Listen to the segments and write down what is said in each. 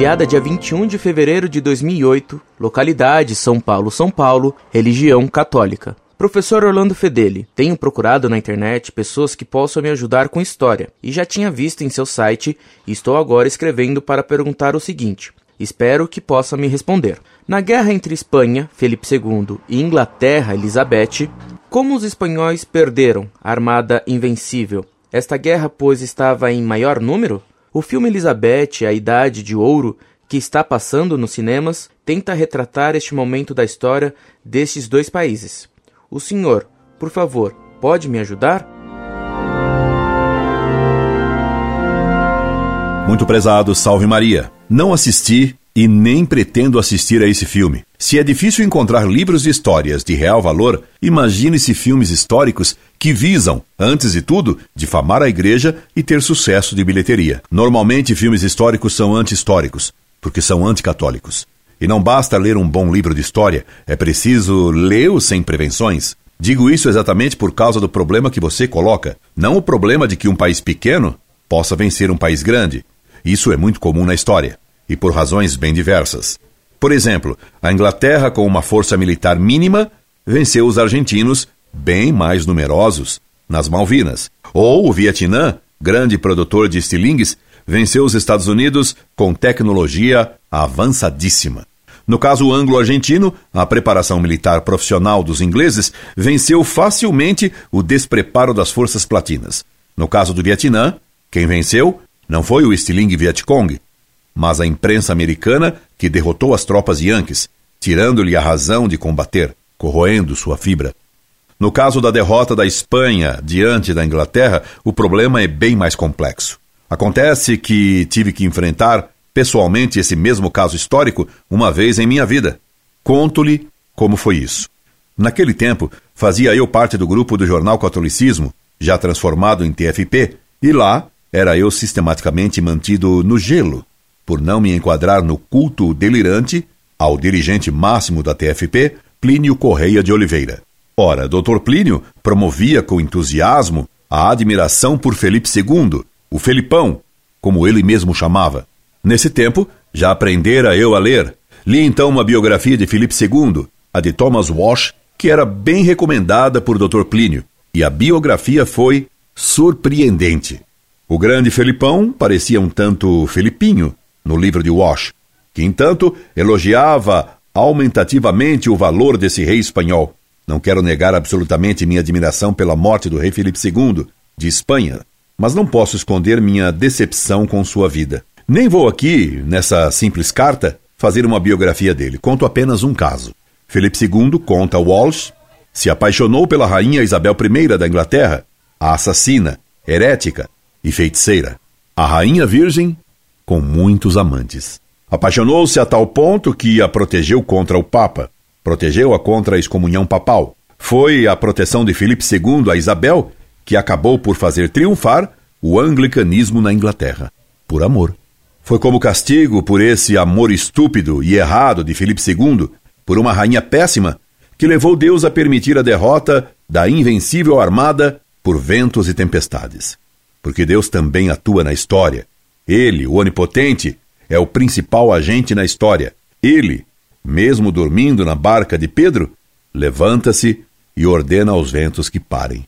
enviada dia 21 de fevereiro de 2008, localidade São Paulo, São Paulo, religião católica. Professor Orlando Fedeli, tenho procurado na internet pessoas que possam me ajudar com história e já tinha visto em seu site e estou agora escrevendo para perguntar o seguinte. Espero que possa me responder. Na guerra entre Espanha, Felipe II, e Inglaterra, Elizabeth, como os espanhóis perderam a armada invencível? Esta guerra, pois, estava em maior número? O filme Elizabeth, A Idade de Ouro, que está passando nos cinemas, tenta retratar este momento da história destes dois países. O senhor, por favor, pode me ajudar? Muito prezado, salve Maria. Não assisti e nem pretendo assistir a esse filme. Se é difícil encontrar livros de histórias de real valor, imagine-se filmes históricos que visam, antes de tudo, difamar a igreja e ter sucesso de bilheteria. Normalmente, filmes históricos são anti-históricos, porque são anticatólicos. E não basta ler um bom livro de história, é preciso lê-o sem prevenções. Digo isso exatamente por causa do problema que você coloca, não o problema de que um país pequeno possa vencer um país grande. Isso é muito comum na história, e por razões bem diversas. Por exemplo, a Inglaterra, com uma força militar mínima, venceu os argentinos, bem mais numerosos, nas Malvinas. Ou o Vietnã, grande produtor de estilingues, venceu os Estados Unidos com tecnologia avançadíssima. No caso anglo-argentino, a preparação militar profissional dos ingleses venceu facilmente o despreparo das forças platinas. No caso do Vietnã, quem venceu não foi o estilingue Vietcong, mas a imprensa americana que derrotou as tropas yankees, tirando-lhe a razão de combater, corroendo sua fibra. No caso da derrota da Espanha diante da Inglaterra, o problema é bem mais complexo. Acontece que tive que enfrentar pessoalmente esse mesmo caso histórico uma vez em minha vida. Conto-lhe como foi isso. Naquele tempo, fazia eu parte do grupo do jornal Catolicismo, já transformado em TFP, e lá era eu sistematicamente mantido no gelo, por não me enquadrar no culto delirante ao dirigente máximo da TFP, Plínio Correia de Oliveira. Ora, Dr. Plínio promovia com entusiasmo a admiração por Felipe II, o Felipão, como ele mesmo chamava. Nesse tempo, já aprendera eu a ler. Li então uma biografia de Filipe II, a de Thomas Walsh, que era bem recomendada por Dr. Plínio, e a biografia foi surpreendente. O grande Felipão parecia um tanto Felipinho no livro de Walsh, que entanto elogiava aumentativamente o valor desse rei espanhol. Não quero negar absolutamente minha admiração pela morte do rei Felipe II, de Espanha, mas não posso esconder minha decepção com sua vida. Nem vou aqui, nessa simples carta, fazer uma biografia dele. Conto apenas um caso. Felipe II, conta Walsh, se apaixonou pela rainha Isabel I da Inglaterra, a assassina, herética e feiticeira. A rainha virgem com muitos amantes. Apaixonou-se a tal ponto que a protegeu contra o Papa, protegeu-a contra a excomunhão papal. Foi a proteção de Felipe II a Isabel que acabou por fazer triunfar o anglicanismo na Inglaterra, por amor. Foi como castigo por esse amor estúpido e errado de Filipe II, por uma rainha péssima, que levou Deus a permitir a derrota da invencível armada por ventos e tempestades. Porque Deus também atua na história. Ele, o Onipotente, é o principal agente na história. Ele, mesmo dormindo na barca de Pedro, levanta-se e ordena aos ventos que parem.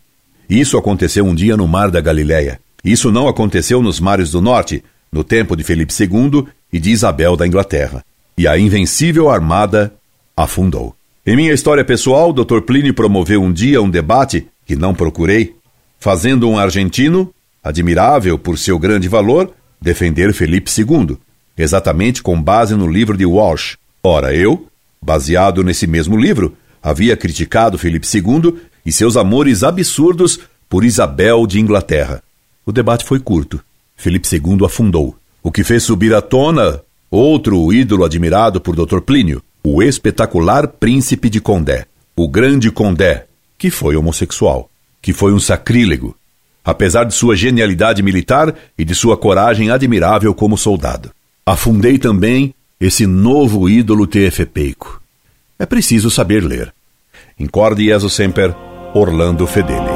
Isso aconteceu um dia no mar da Galileia. Isso não aconteceu nos mares do norte, no tempo de Felipe II e de Isabel da Inglaterra. E a invencível armada afundou. Em minha história pessoal, Dr. Plínio promoveu um dia um debate que não procurei, fazendo um argentino, admirável por seu grande valor, defender Felipe II, exatamente com base no livro de Walsh. Ora, eu, baseado nesse mesmo livro, havia criticado Felipe II e seus amores absurdos por Isabel de Inglaterra. O debate foi curto. Felipe II afundou, o que fez subir à tona outro ídolo admirado por Dr. Plínio, o espetacular príncipe de Condé, o grande Condé, que foi homossexual, que foi um sacrílego, apesar de sua genialidade militar e de sua coragem admirável como soldado. Afundei também esse novo ídolo tefepeico. É preciso saber ler. Incorde Jesus Semper, Orlando Fedeli.